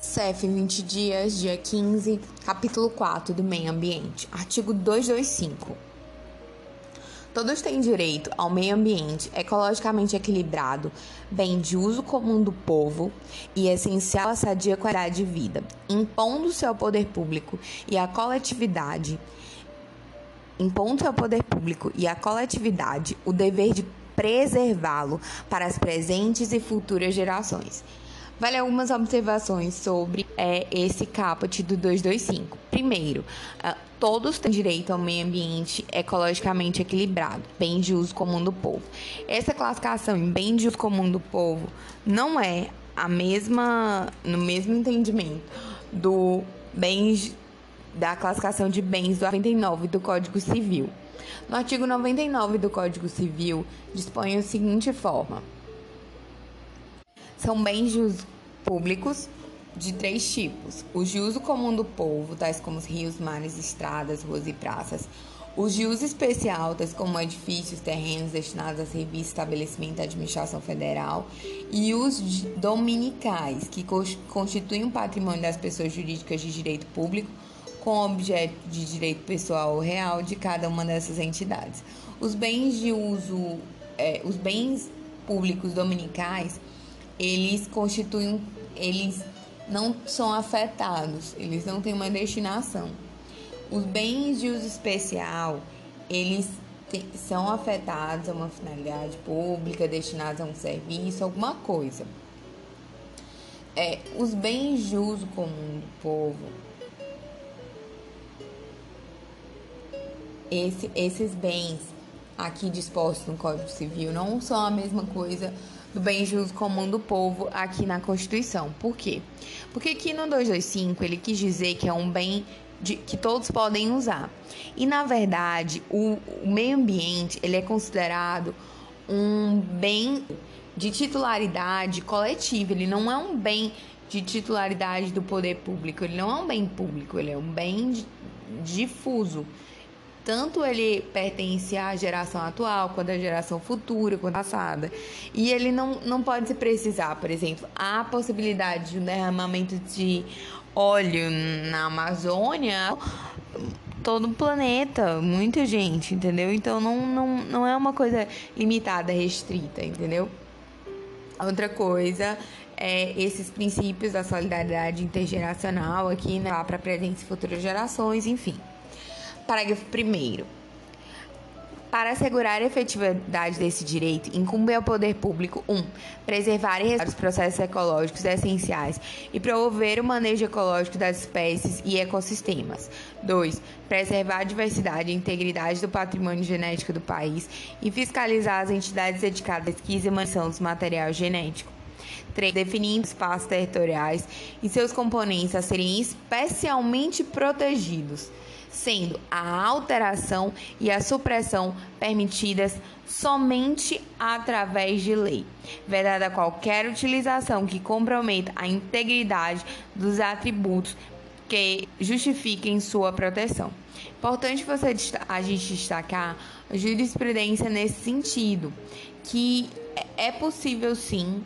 CF 20 dias, dia 15, capítulo 4 do Meio Ambiente, artigo 225. Todos têm direito ao meio ambiente ecologicamente equilibrado, bem de uso comum do povo e essencial à sadia qualidade de vida, impondo-se ao poder público e à coletividade, impondo-se ao poder público e à coletividade o dever de preservá-lo para as presentes e futuras gerações. Vale algumas observações sobre é, esse caput do 225. Primeiro, uh, todos têm direito ao meio ambiente ecologicamente equilibrado, bem de uso comum do povo. Essa classificação em bem de uso comum do povo não é a mesma, no mesmo entendimento do bens da classificação de bens do 99 do Código Civil. No artigo 99 do Código Civil dispõe a seguinte forma: são bens de uso públicos de três tipos: os de uso comum do povo, tais como os rios, mares, estradas, ruas e praças. Os de uso especial, tais como edifícios, terrenos destinados a serviço, estabelecimento da administração federal. E os dominicais, que constituem um patrimônio das pessoas jurídicas de direito público, com objeto de direito pessoal real de cada uma dessas entidades. Os bens de uso, é, os bens públicos dominicais eles constituem, eles não são afetados, eles não têm uma destinação. Os bens de uso especial, eles te, são afetados a uma finalidade pública, destinados a um serviço, alguma coisa. É, os bens de uso comum do povo, esse, esses bens aqui dispostos no Código Civil não são a mesma coisa do bem uso comum do povo aqui na Constituição. Por quê? Porque aqui no 225 ele quis dizer que é um bem de, que todos podem usar. E na verdade, o, o meio ambiente ele é considerado um bem de titularidade coletiva, ele não é um bem de titularidade do poder público, ele não é um bem público, ele é um bem difuso tanto ele pertence à geração atual, quanto à geração futura, quanto à passada. E ele não, não pode se precisar, por exemplo, há a possibilidade de um derramamento de óleo na Amazônia, todo o planeta, muita gente, entendeu? Então não, não, não é uma coisa limitada, restrita, entendeu? Outra coisa é esses princípios da solidariedade intergeracional aqui, né, para presentes e futuras gerações, enfim. Parágrafo 1. Para assegurar a efetividade desse direito, incumbe ao poder público 1. Um, preservar e os processos ecológicos essenciais e promover o manejo ecológico das espécies e ecossistemas. 2. Preservar a diversidade e integridade do patrimônio genético do país e fiscalizar as entidades dedicadas à pesquisa e manutenção do material genético. 3. Definindo espaços territoriais e seus componentes a serem especialmente protegidos sendo a alteração e a supressão permitidas somente através de lei, vedada qualquer utilização que comprometa a integridade dos atributos que justifiquem sua proteção. Importante você a gente destacar a jurisprudência nesse sentido, que é possível sim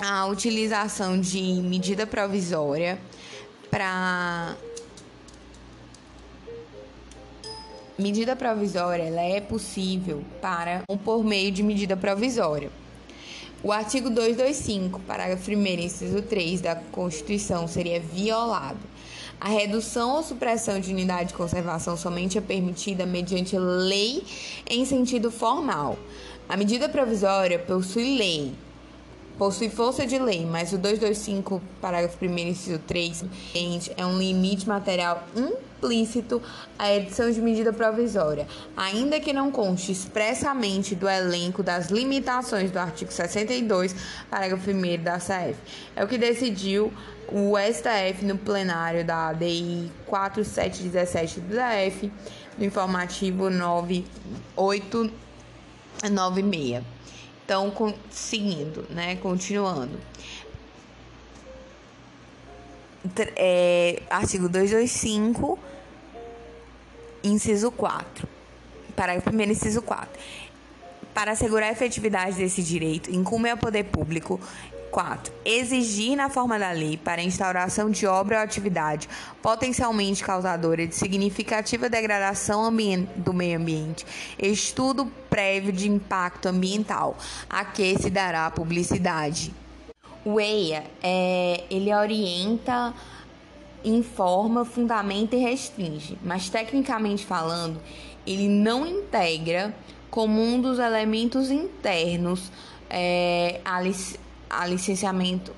a utilização de medida provisória para Medida provisória ela é possível para ou por meio de medida provisória. O artigo 225, parágrafo 1 inciso 3 da Constituição seria violado. A redução ou supressão de unidade de conservação somente é permitida mediante lei em sentido formal. A medida provisória possui lei, possui força de lei, mas o 225, parágrafo 1 inciso 3, é um limite material implícito à edição de medida provisória, ainda que não conste expressamente do elenco das limitações do artigo 62, parágrafo 1 da CF. É o que decidiu o STF no plenário da ADI 4717 do DF, no informativo 9896. Então, com, seguindo, né? Continuando. É, artigo 225, inciso 4. Parágrafo 1, inciso 4. Para assegurar a efetividade desse direito, incumbe ao poder público 4. Exigir na forma da lei para instauração de obra ou atividade potencialmente causadora de significativa degradação do meio ambiente, estudo prévio de impacto ambiental, a que se dará publicidade. O EIA, é, ele orienta, informa, fundamenta e restringe, mas tecnicamente falando, ele não integra como um dos elementos internos é, a, lic a licenciamento,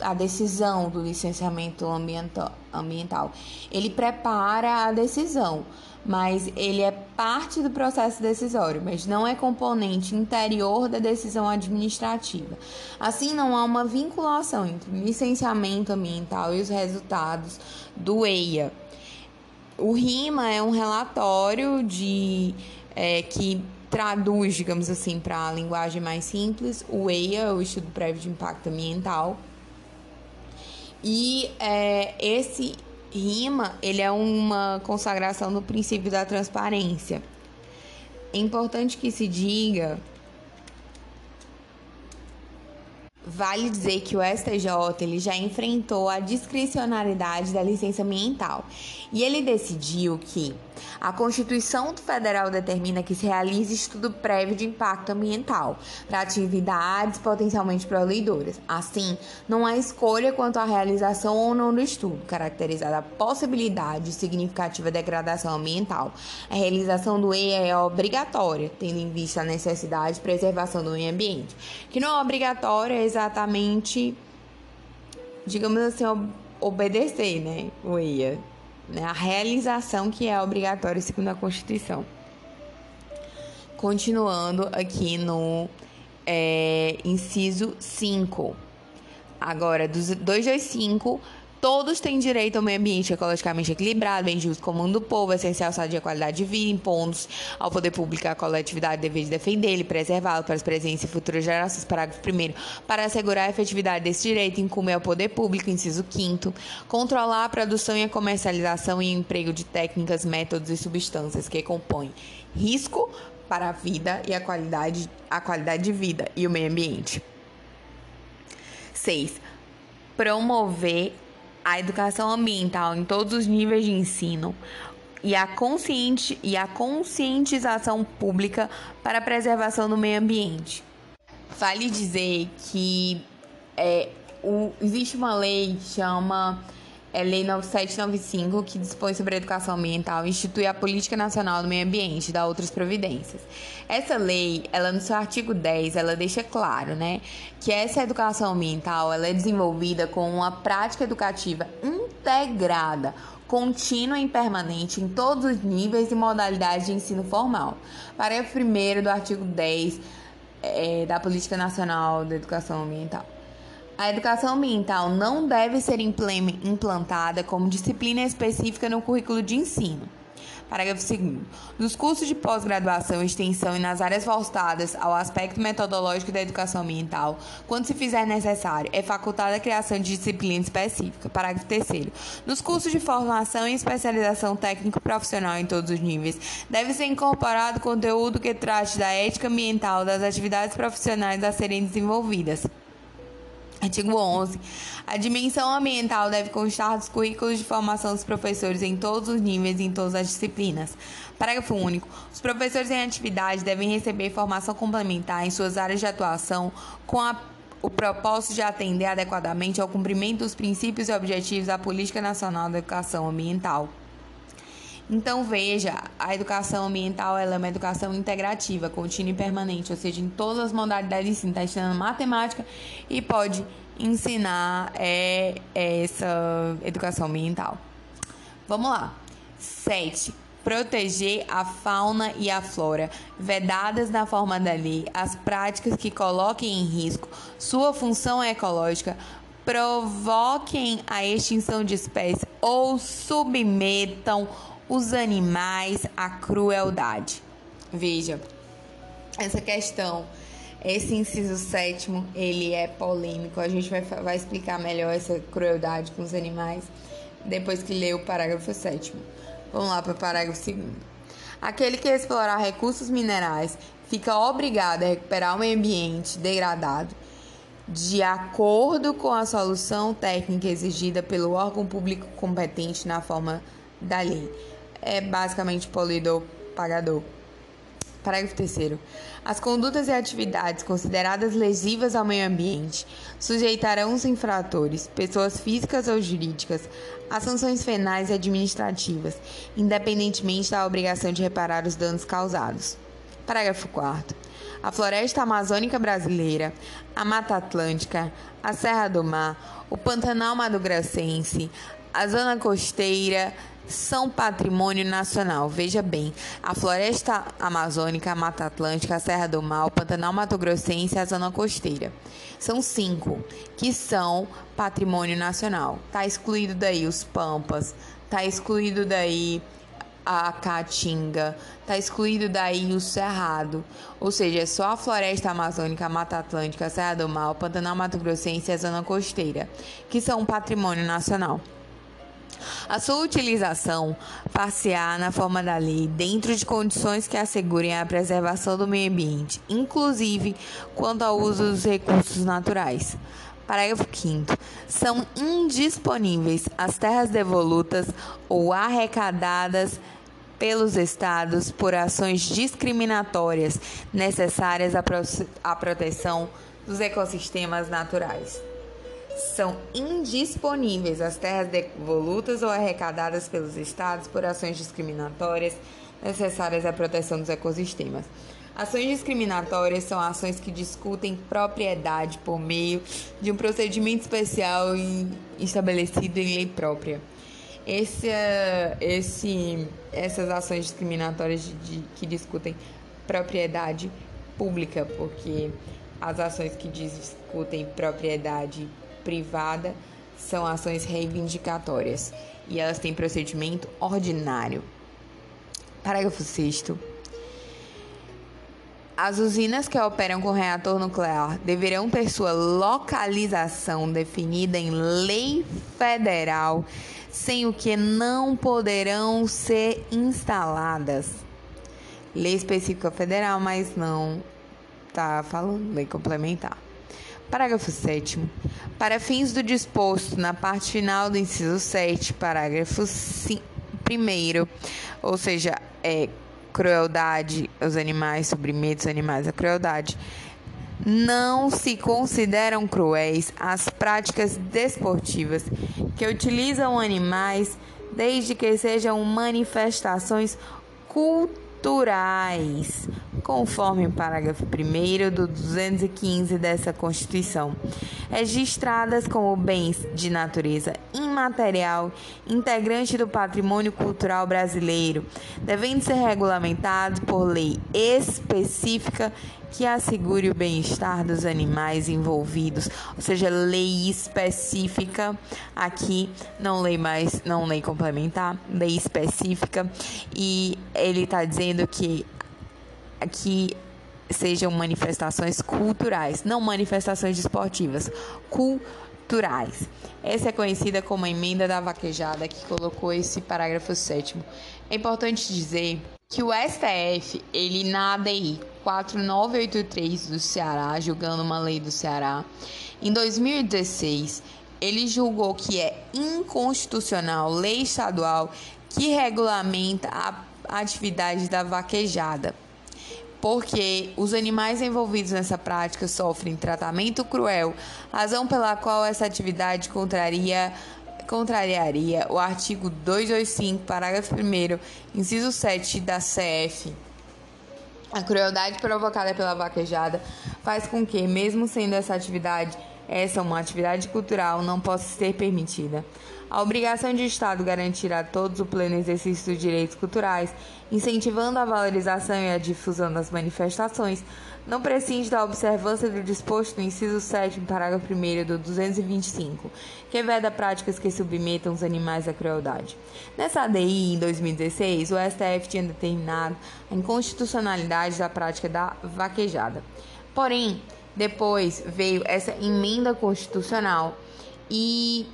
a decisão do licenciamento ambiental, ambiental. Ele prepara a decisão, mas ele é parte do processo decisório, mas não é componente interior da decisão administrativa. Assim, não há uma vinculação entre o licenciamento ambiental e os resultados do EIA. O RIMA é um relatório de é, que traduz, digamos assim, para a linguagem mais simples, o EIA, o Estudo Prévio de Impacto Ambiental. E é, esse RIMA, ele é uma consagração do princípio da transparência. É importante que se diga Vale dizer que o STJ ele já enfrentou a discricionariedade da licença ambiental e ele decidiu que a Constituição Federal determina que se realize estudo prévio de impacto ambiental para atividades potencialmente poluidoras. Assim, não há escolha quanto à realização ou não do estudo, caracterizada a possibilidade de significativa degradação ambiental. A realização do EIA é obrigatória, tendo em vista a necessidade de preservação do meio ambiente, que não é obrigatória é exatamente, digamos assim, obedecer, né, o EIA né, a realização que é obrigatória segundo a Constituição. Continuando aqui no é, inciso 5. Agora, dos 225 Todos têm direito ao meio ambiente ecologicamente equilibrado, bem justo, comum do povo, essencial saúde e qualidade de vida, impondo ao poder público a coletividade dever de defendê-lo e preservá-lo para as presentes e futuras gerações. Parágrafo 1 Para assegurar a efetividade desse direito, incumbe ao poder público, inciso 5 controlar a produção e a comercialização e emprego de técnicas, métodos e substâncias que compõem risco para a vida e a qualidade, a qualidade de vida e o meio ambiente. 6. Promover a educação ambiental em todos os níveis de ensino e a, consciente, e a conscientização pública para a preservação do meio ambiente. Vale dizer que é, o, existe uma lei que chama é Lei 9795, que dispõe sobre a educação ambiental e institui a Política Nacional do Meio Ambiente e dá outras providências. Essa lei, ela no seu artigo 10, ela deixa claro, né, que essa educação ambiental, ela é desenvolvida com uma prática educativa integrada, contínua e permanente em todos os níveis e modalidades de ensino formal. Parágrafo 1 do artigo 10 é, da Política Nacional da Educação Ambiental. A educação ambiental não deve ser implantada como disciplina específica no currículo de ensino. Parágrafo 2. Nos cursos de pós-graduação extensão e nas áreas voltadas ao aspecto metodológico da educação ambiental, quando se fizer necessário, é facultada a criação de disciplina específica. Parágrafo 3. Nos cursos de formação e especialização técnico-profissional em todos os níveis, deve ser incorporado conteúdo que trate da ética ambiental das atividades profissionais a serem desenvolvidas. Artigo 11. A dimensão ambiental deve constar dos currículos de formação dos professores em todos os níveis e em todas as disciplinas. Parágrafo único. Os professores em atividade devem receber formação complementar em suas áreas de atuação com a, o propósito de atender adequadamente ao cumprimento dos princípios e objetivos da Política Nacional da Educação Ambiental. Então veja, a educação ambiental é uma educação integrativa, contínua e permanente, ou seja, em todas as modalidades de ensino, está ensinando matemática e pode ensinar é, essa educação ambiental. Vamos lá. 7. Proteger a fauna e a flora, vedadas na forma da lei, as práticas que coloquem em risco sua função ecológica, provoquem a extinção de espécies ou submetam os animais à crueldade. Veja, essa questão, esse inciso sétimo, ele é polêmico. A gente vai, vai explicar melhor essa crueldade com os animais depois que ler o parágrafo sétimo. Vamos lá para o parágrafo segundo. Aquele que explorar recursos minerais fica obrigado a recuperar o meio ambiente degradado de acordo com a solução técnica exigida pelo órgão público competente na forma da lei. É basicamente polidor pagador. Parágrafo 3. As condutas e atividades consideradas lesivas ao meio ambiente sujeitarão os infratores, pessoas físicas ou jurídicas, a sanções penais e administrativas, independentemente da obrigação de reparar os danos causados. Parágrafo 4. A floresta amazônica brasileira, a Mata Atlântica, a Serra do Mar, o Pantanal Mato a zona costeira, são patrimônio nacional. Veja bem, a floresta amazônica, a Mata Atlântica, a Serra do Mar, o Pantanal Mato Grossense e a zona costeira. São cinco que são patrimônio nacional. Tá excluído daí os Pampas, tá excluído daí a Caatinga, tá excluído daí o Cerrado, ou seja, é só a floresta amazônica, a Mata Atlântica, a Serra do Mar, o Pantanal Mato Grossense e a zona costeira, que são patrimônio nacional. A sua utilização passear na forma da lei dentro de condições que assegurem a preservação do meio ambiente, inclusive quanto ao uso dos recursos naturais. Parágrafo 5. São indisponíveis as terras devolutas ou arrecadadas pelos estados por ações discriminatórias necessárias à, pro à proteção dos ecossistemas naturais são indisponíveis as terras devolutas ou arrecadadas pelos estados por ações discriminatórias necessárias à proteção dos ecossistemas. Ações discriminatórias são ações que discutem propriedade por meio de um procedimento especial estabelecido em lei própria. Esse, esse, essas ações discriminatórias de, de, que discutem propriedade pública, porque as ações que discutem propriedade privada são ações reivindicatórias e elas têm procedimento ordinário. Parágrafo 6. As usinas que operam com reator nuclear deverão ter sua localização definida em lei federal, sem o que não poderão ser instaladas. Lei específica federal, mas não está falando lei complementar. Parágrafo 7. Para fins do disposto na parte final do inciso 7, parágrafo 1, ou seja, é crueldade aos animais, submeter os animais à crueldade, não se consideram cruéis as práticas desportivas que utilizam animais desde que sejam manifestações culturais conforme o parágrafo 1 do 215 dessa Constituição, registradas como bens de natureza imaterial, integrante do patrimônio cultural brasileiro, devendo ser regulamentados por lei específica que assegure o bem-estar dos animais envolvidos, ou seja, lei específica aqui, não lei mais, não lei complementar, lei específica, e ele está dizendo que que sejam manifestações culturais, não manifestações esportivas, culturais. Essa é conhecida como a emenda da vaquejada que colocou esse parágrafo sétimo. É importante dizer que o STF, ele na ADI 4983 do Ceará, julgando uma lei do Ceará, em 2016, ele julgou que é inconstitucional lei estadual que regulamenta a atividade da vaquejada porque os animais envolvidos nessa prática sofrem tratamento cruel, razão pela qual essa atividade contraria, contrariaria o artigo 225, parágrafo 1, inciso 7 da CF. A crueldade provocada pela vaquejada faz com que, mesmo sendo essa atividade essa uma atividade cultural, não possa ser permitida. A obrigação de Estado garantir a todos o pleno exercício dos direitos culturais, incentivando a valorização e a difusão das manifestações, não prescinde da observância do disposto no inciso 7, parágrafo 1 do 225, que veda práticas que submetam os animais à crueldade. Nessa ADI, em 2016, o STF tinha determinado a inconstitucionalidade da prática da vaquejada. Porém, depois veio essa emenda constitucional e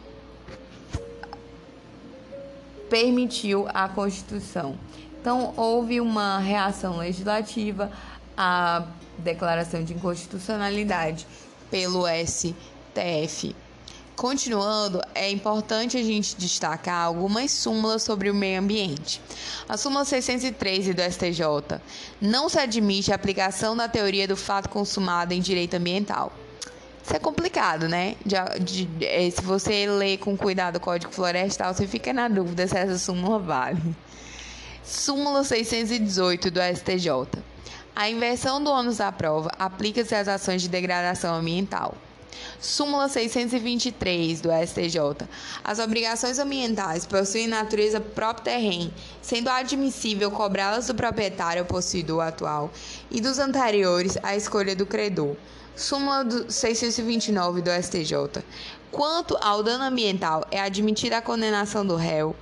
permitiu a Constituição. Então, houve uma reação legislativa à declaração de inconstitucionalidade pelo STF. Continuando, é importante a gente destacar algumas súmulas sobre o meio ambiente. A súmula 613 do STJ não se admite a aplicação da teoria do fato consumado em direito ambiental. Isso é complicado, né? De, de, é, se você lê com cuidado o Código Florestal, você fica na dúvida se essa súmula vale. Súmula 618 do STJ. A inversão do ônus da prova aplica-se às ações de degradação ambiental. Súmula 623 do STJ. As obrigações ambientais possuem natureza própria terreno, sendo admissível cobrá-las do proprietário possuidor atual e dos anteriores à escolha do credor. Súmula 629 do STJ. Quanto ao dano ambiental, é admitida a condenação do réu,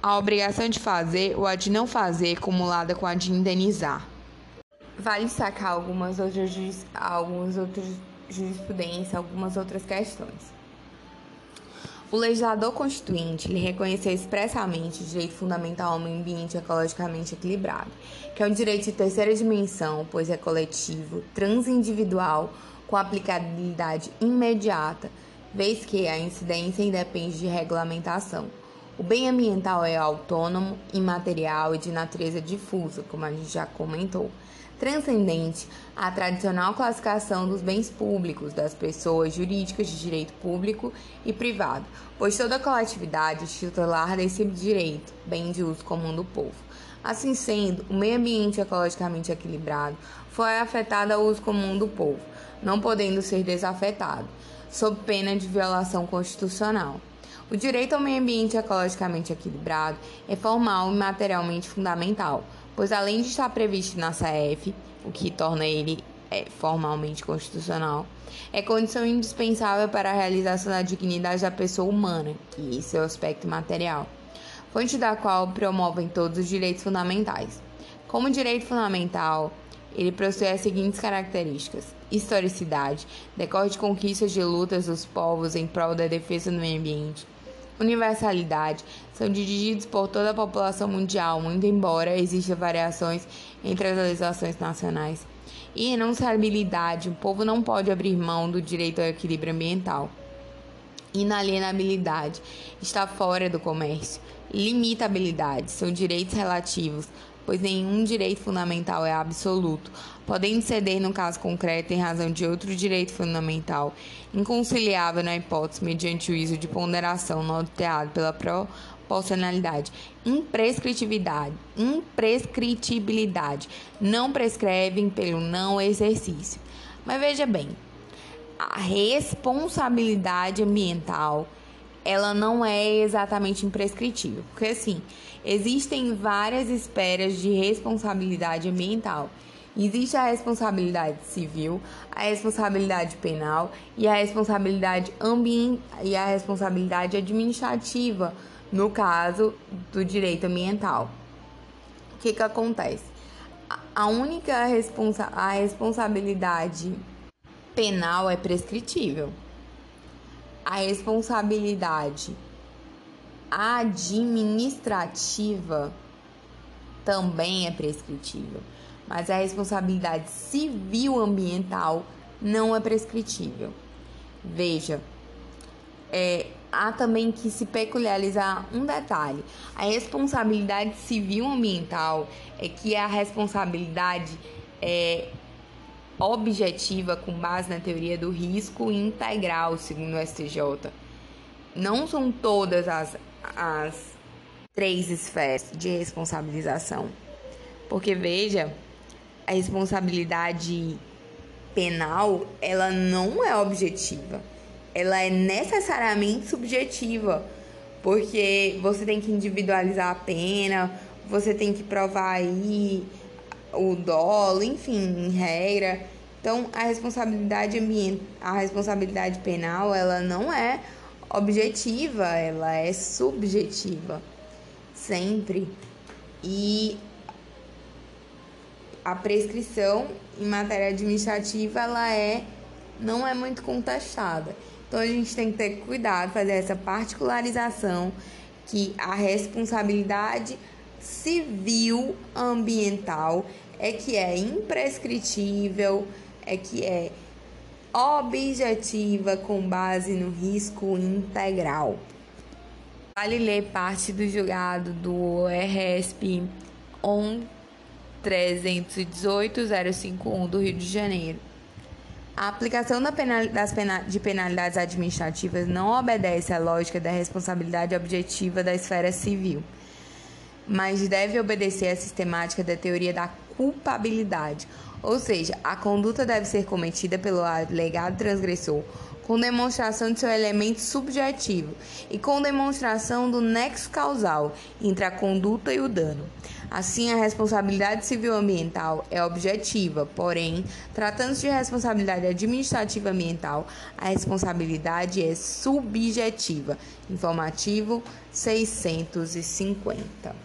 a obrigação de fazer ou a de não fazer, acumulada com a de indenizar. Vale destacar algumas outras, alguns outros jurisprudência, algumas outras questões. O legislador constituinte lhe reconheceu expressamente o direito fundamental ao meio ambiente ecologicamente equilibrado, que é um direito de terceira dimensão, pois é coletivo, transindividual, com aplicabilidade imediata, vez que a incidência independe de regulamentação. O bem ambiental é autônomo, imaterial e de natureza difusa, como a gente já comentou transcendente à tradicional classificação dos bens públicos das pessoas jurídicas de direito público e privado, pois toda coletividade é titular desse direito, bem de uso comum do povo. Assim sendo, o meio ambiente ecologicamente equilibrado foi afetado ao uso comum do povo, não podendo ser desafetado, sob pena de violação constitucional. O direito ao meio ambiente ecologicamente equilibrado é formal e materialmente fundamental, pois além de estar previsto na CF, o que torna ele é, formalmente constitucional, é condição indispensável para a realização da dignidade da pessoa humana e seu aspecto material, fonte da qual promovem todos os direitos fundamentais. Como direito fundamental, ele possui as seguintes características: historicidade, decorre de conquistas de lutas dos povos em prol da defesa do meio ambiente, universalidade são dirigidos por toda a população mundial, muito embora existam variações entre as legislações nacionais. E renunciabilidade, o povo não pode abrir mão do direito ao equilíbrio ambiental. Inalienabilidade, está fora do comércio. Limitabilidade, são direitos relativos, pois nenhum direito fundamental é absoluto, podendo ceder no caso concreto em razão de outro direito fundamental, inconciliável na hipótese mediante o uso de ponderação norteado pela proporcionalidade, imprescritibilidade, imprescritibilidade, não prescrevem pelo não exercício. Mas veja bem, a responsabilidade ambiental ela não é exatamente imprescritível, porque assim, existem várias esferas de responsabilidade ambiental. Existe a responsabilidade civil, a responsabilidade penal e a responsabilidade ambiental e a responsabilidade administrativa, no caso do direito ambiental. O que que acontece? A única responsa a responsabilidade penal é prescritível a responsabilidade administrativa também é prescritível, mas a responsabilidade civil ambiental não é prescritível. Veja, é, há também que se peculiarizar um detalhe: a responsabilidade civil ambiental é que é a responsabilidade é, objetiva com base na teoria do risco integral, segundo o STJ. Não são todas as, as três esferas de responsabilização. Porque veja, a responsabilidade penal, ela não é objetiva. Ela é necessariamente subjetiva, porque você tem que individualizar a pena, você tem que provar aí o dolo, enfim, em regra. Então, a responsabilidade ambiental, a responsabilidade penal, ela não é objetiva, ela é subjetiva, sempre. E a prescrição em matéria administrativa, ela é não é muito contestada. Então a gente tem que ter cuidado, fazer essa particularização que a responsabilidade civil ambiental é que é imprescritível, é que é objetiva com base no risco integral. Vale ler parte do julgado do RSP 1318051 do Rio de Janeiro. A aplicação da penal, das penal, de penalidades administrativas não obedece à lógica da responsabilidade objetiva da esfera civil, mas deve obedecer à sistemática da teoria da culpabilidade, ou seja, a conduta deve ser cometida pelo alegado transgressor com demonstração de seu elemento subjetivo e com demonstração do nexo causal entre a conduta e o dano. Assim, a responsabilidade civil ambiental é objetiva, porém, tratando-se de responsabilidade administrativa ambiental, a responsabilidade é subjetiva. Informativo 650.